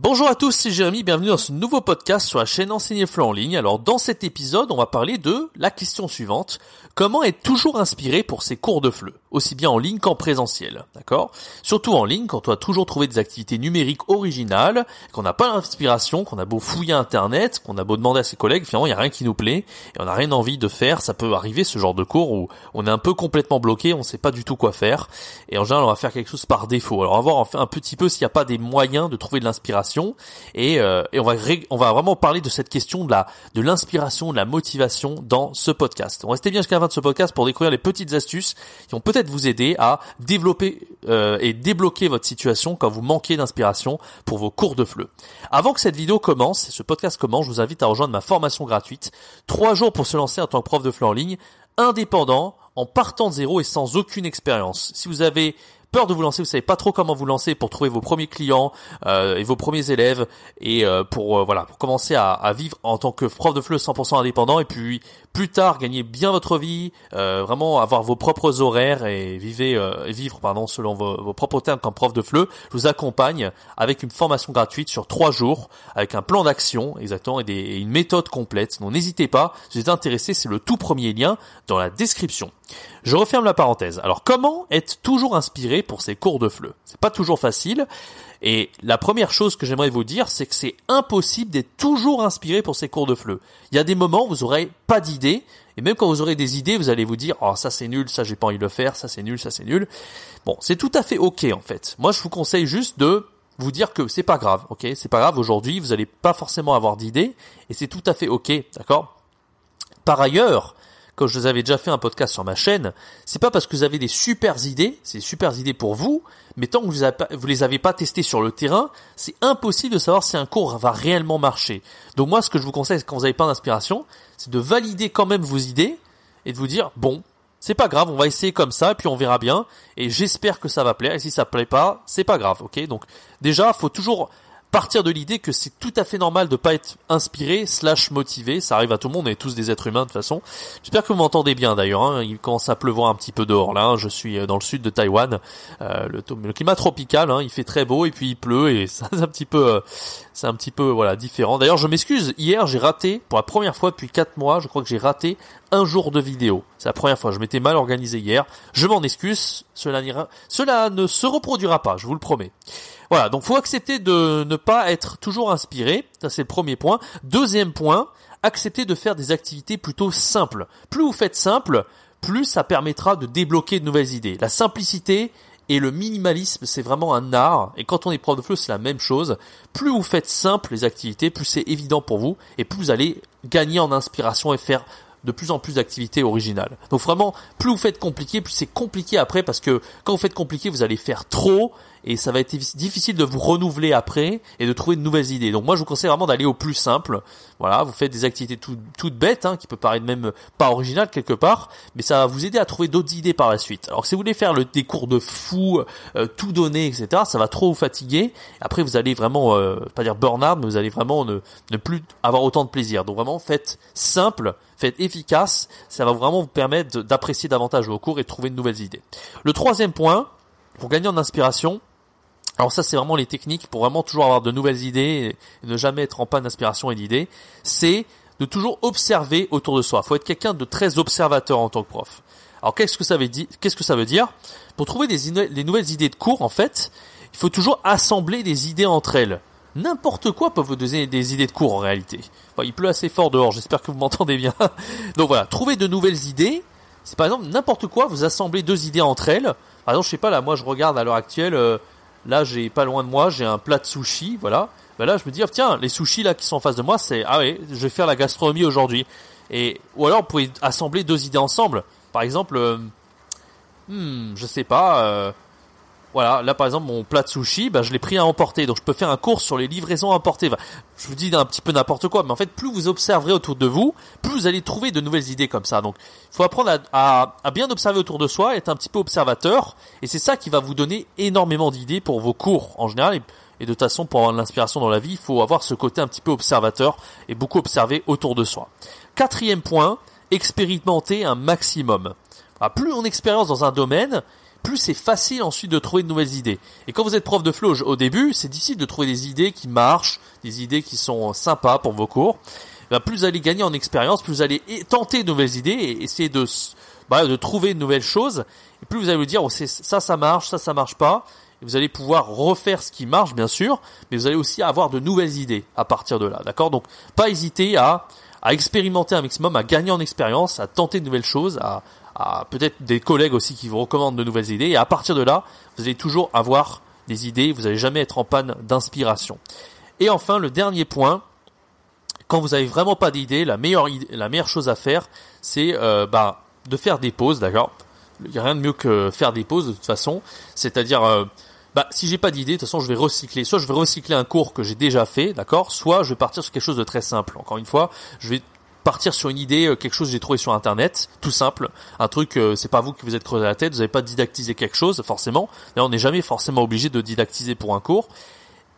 Bonjour à tous, c'est Jérémy, bienvenue dans ce nouveau podcast sur la chaîne Enseigner FLE en ligne. Alors dans cet épisode, on va parler de la question suivante. Comment être toujours inspiré pour ses cours de FLE aussi bien en ligne qu'en présentiel, d'accord? Surtout en ligne, quand on doit toujours trouver des activités numériques originales, qu'on n'a pas l'inspiration, qu'on a beau fouiller Internet, qu'on a beau demander à ses collègues, finalement il n'y a rien qui nous plaît, et on n'a rien envie de faire, ça peut arriver ce genre de cours où on est un peu complètement bloqué, on ne sait pas du tout quoi faire, et en général on va faire quelque chose par défaut. Alors on va voir un petit peu s'il n'y a pas des moyens de trouver de l'inspiration, et, euh, et on, va on va vraiment parler de cette question de de l'inspiration, de la motivation dans ce podcast. On restez bien jusqu'à la fin de ce podcast pour découvrir les petites astuces qui ont peut-être vous aider à développer euh, et débloquer votre situation quand vous manquez d'inspiration pour vos cours de FLE. Avant que cette vidéo commence, ce podcast commence, je vous invite à rejoindre ma formation gratuite. Trois jours pour se lancer en tant que prof de FLE en ligne, indépendant, en partant de zéro et sans aucune expérience. Si vous avez peur de vous lancer, vous savez pas trop comment vous lancer pour trouver vos premiers clients euh, et vos premiers élèves et euh, pour euh, voilà pour commencer à, à, vivre en tant que prof de FLE 100% indépendant et puis plus tard gagner bien votre vie, vraiment avoir vos propres horaires et vivre vivre pardon selon vos, vos, propres termes comme prof de FLE, je vous accompagne avec une formation gratuite sur trois jours avec un plan d'action exactement et, des, et une méthode complète. Donc n'hésitez pas, si vous êtes intéressé, c'est le tout premier lien dans la description. Je referme la parenthèse. Alors comment être toujours inspiré pour ces cours de FLE C'est pas toujours facile. Et la première chose que j'aimerais vous dire, c'est que c'est impossible d'être toujours inspiré pour ces cours de FLE. Il y a des moments où vous aurez pas d'idées, et même quand vous aurez des idées, vous allez vous dire, oh ça c'est nul, ça j'ai pas envie de le faire, ça c'est nul, ça c'est nul. Bon, c'est tout à fait ok en fait. Moi je vous conseille juste de vous dire que c'est pas grave, ok? C'est pas grave aujourd'hui, vous n'allez pas forcément avoir d'idées, et c'est tout à fait ok, d'accord? Par ailleurs, quand je vous avais déjà fait un podcast sur ma chaîne, c'est pas parce que vous avez des super idées, c'est super idées pour vous, mais tant que vous, avez vous les avez pas testées sur le terrain, c'est impossible de savoir si un cours va réellement marcher. Donc moi, ce que je vous conseille quand vous n'avez pas d'inspiration, c'est de valider quand même vos idées et de vous dire bon, c'est pas grave, on va essayer comme ça, et puis on verra bien, et j'espère que ça va plaire, et si ça plaît pas, c'est pas grave, ok? Donc déjà, faut toujours partir de l'idée que c'est tout à fait normal de pas être inspiré slash motivé. Ça arrive à tout le monde, on est tous des êtres humains de toute façon. J'espère que vous m'entendez bien d'ailleurs. Hein. Il commence à pleuvoir un petit peu dehors là. Hein. Je suis euh, dans le sud de Taïwan. Euh, le, climat tropical, hein. il fait très beau et puis il pleut et c'est un petit peu, euh, c'est un petit peu voilà différent. D'ailleurs, je m'excuse. Hier, j'ai raté pour la première fois depuis 4 mois. Je crois que j'ai raté un jour de vidéo. C'est la première fois. Je m'étais mal organisé hier. Je m'en excuse. Cela, ne se reproduira pas. Je vous le promets. Voilà, donc faut accepter de ne pas être toujours inspiré, ça c'est le premier point. Deuxième point, accepter de faire des activités plutôt simples. Plus vous faites simple, plus ça permettra de débloquer de nouvelles idées. La simplicité et le minimalisme, c'est vraiment un art. Et quand on est prof de FLE, c'est la même chose. Plus vous faites simple les activités, plus c'est évident pour vous, et plus vous allez gagner en inspiration et faire de plus en plus d'activités originales. Donc vraiment, plus vous faites compliqué, plus c'est compliqué après parce que quand vous faites compliqué, vous allez faire trop et ça va être difficile de vous renouveler après et de trouver de nouvelles idées. Donc moi, je vous conseille vraiment d'aller au plus simple. Voilà, vous faites des activités toutes bêtes, hein, qui peut paraître même pas originales quelque part, mais ça va vous aider à trouver d'autres idées par la suite. Alors si vous voulez faire le, des cours de fou, euh, tout donner, etc., ça va trop vous fatiguer. Après, vous allez vraiment, euh, pas dire burn out, mais vous allez vraiment ne, ne plus avoir autant de plaisir. Donc vraiment, faites simple faites efficace, ça va vraiment vous permettre d'apprécier davantage vos cours et de trouver de nouvelles idées. Le troisième point, pour gagner en inspiration, alors ça c'est vraiment les techniques pour vraiment toujours avoir de nouvelles idées et ne jamais être en panne d'inspiration et d'idées, c'est de toujours observer autour de soi. Il faut être quelqu'un de très observateur en tant que prof. Alors qu'est-ce que ça veut dire Qu'est-ce que ça veut dire? Pour trouver des, nouvelles idées de cours, en fait, il faut toujours assembler des idées entre elles n'importe quoi peut vous donner des idées de cours en réalité. il pleut assez fort dehors, j'espère que vous m'entendez bien. Donc voilà, trouver de nouvelles idées. C'est par exemple n'importe quoi, vous assemblez deux idées entre elles. Par exemple, je sais pas, là, moi je regarde à l'heure actuelle, euh, là j'ai pas loin de moi, j'ai un plat de sushi, voilà. Ben là, je me dis, ah, tiens, les sushis là qui sont en face de moi, c'est, ah ouais, je vais faire la gastronomie aujourd'hui. Et, ou alors, vous pouvez assembler deux idées ensemble. Par exemple, euh, hmm, je sais pas, euh, voilà, là par exemple mon plat de sushi, bah, je l'ai pris à emporter, donc je peux faire un cours sur les livraisons à emporter. je vous dis un petit peu n'importe quoi, mais en fait plus vous observerez autour de vous, plus vous allez trouver de nouvelles idées comme ça. Donc il faut apprendre à, à, bien observer autour de soi, être un petit peu observateur, et c'est ça qui va vous donner énormément d'idées pour vos cours en général. Et, et de toute façon, pour avoir de l'inspiration dans la vie, il faut avoir ce côté un petit peu observateur et beaucoup observer autour de soi. Quatrième point, expérimenter un maximum. plus on expérience dans un domaine, plus c'est facile ensuite de trouver de nouvelles idées. Et quand vous êtes prof de flow au début, c'est difficile de trouver des idées qui marchent, des idées qui sont sympas pour vos cours. Ben, plus vous allez gagner en expérience, plus vous allez tenter de nouvelles idées et essayer de, bah, de trouver de nouvelles choses. Et plus vous allez vous dire, oh, ça, ça marche, ça, ça marche pas. Et vous allez pouvoir refaire ce qui marche, bien sûr, mais vous allez aussi avoir de nouvelles idées à partir de là. D'accord? Donc, pas hésiter à, à expérimenter un maximum, à gagner en expérience, à tenter de nouvelles choses, à, peut-être des collègues aussi qui vous recommandent de nouvelles idées. Et à partir de là, vous allez toujours avoir des idées, vous n'allez jamais être en panne d'inspiration. Et enfin, le dernier point, quand vous avez vraiment pas d'idée, la meilleure, la meilleure chose à faire, c'est euh, bah, de faire des pauses, d'accord? Il n'y a rien de mieux que faire des pauses de toute façon. C'est-à-dire, euh, bah, si j'ai pas d'idée, de toute façon, je vais recycler. Soit je vais recycler un cours que j'ai déjà fait, d'accord? Soit je vais partir sur quelque chose de très simple. Encore une fois, je vais partir sur une idée, euh, quelque chose que j'ai trouvé sur internet, tout simple, un truc, euh, c'est pas vous qui vous êtes creusé la tête, vous n'avez pas didactisé quelque chose forcément, on n'est jamais forcément obligé de didactiser pour un cours,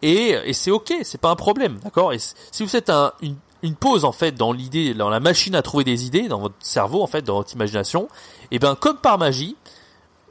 et, c'est ok, c'est pas un problème, d'accord? Et si vous faites un, une, une pause en fait dans l'idée, dans la machine à trouver des idées, dans votre cerveau en fait, dans votre imagination, et ben comme par magie,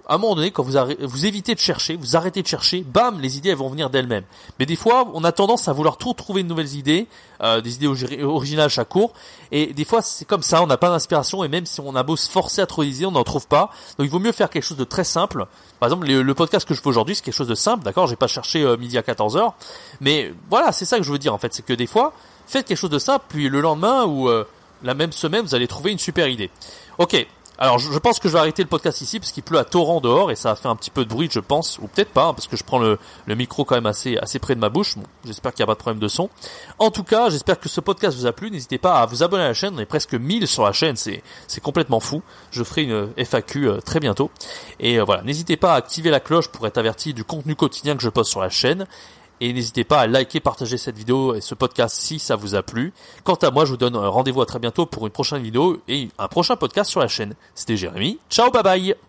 à un moment donné, quand vous, vous évitez de chercher, vous arrêtez de chercher, bam, les idées elles vont venir d'elles-mêmes. Mais des fois, on a tendance à vouloir tout trouver de nouvelles idées, euh, des idées originales chaque cours, et des fois c'est comme ça, on n'a pas d'inspiration, et même si on a beau se forcer à trouver des idées, on n'en trouve pas. Donc il vaut mieux faire quelque chose de très simple. Par exemple, le, podcast que je fais aujourd'hui, c'est quelque chose de simple, d'accord? J'ai pas cherché euh, midi à 14h, mais voilà, c'est ça que je veux dire en fait, c'est que des fois, faites quelque chose de simple, puis le lendemain ou euh, la même semaine, vous allez trouver une super idée. Ok, alors, je, pense que je vais arrêter le podcast ici parce qu'il pleut à torrent dehors et ça a fait un petit peu de bruit, je pense, ou peut-être pas, hein, parce que je prends le, micro quand même assez, assez près de ma bouche. J'espère qu'il n'y a pas de problème de son. En tout cas, j'espère que ce podcast vous a plu. N'hésitez pas à vous abonner à la chaîne. On est presque 1000 sur la chaîne, c'est, c'est complètement fou. Je ferai une FAQ euh, très bientôt. Et euh, voilà, n'hésitez pas à activer la cloche pour être averti du contenu quotidien que je poste sur la chaîne. Et n'hésitez pas à liker, partager cette vidéo et ce podcast si ça vous a plu. Quant à moi, je vous donne rendez-vous à très bientôt pour une prochaine vidéo et un prochain podcast sur la chaîne. C'était Jérémy. Ciao, bye bye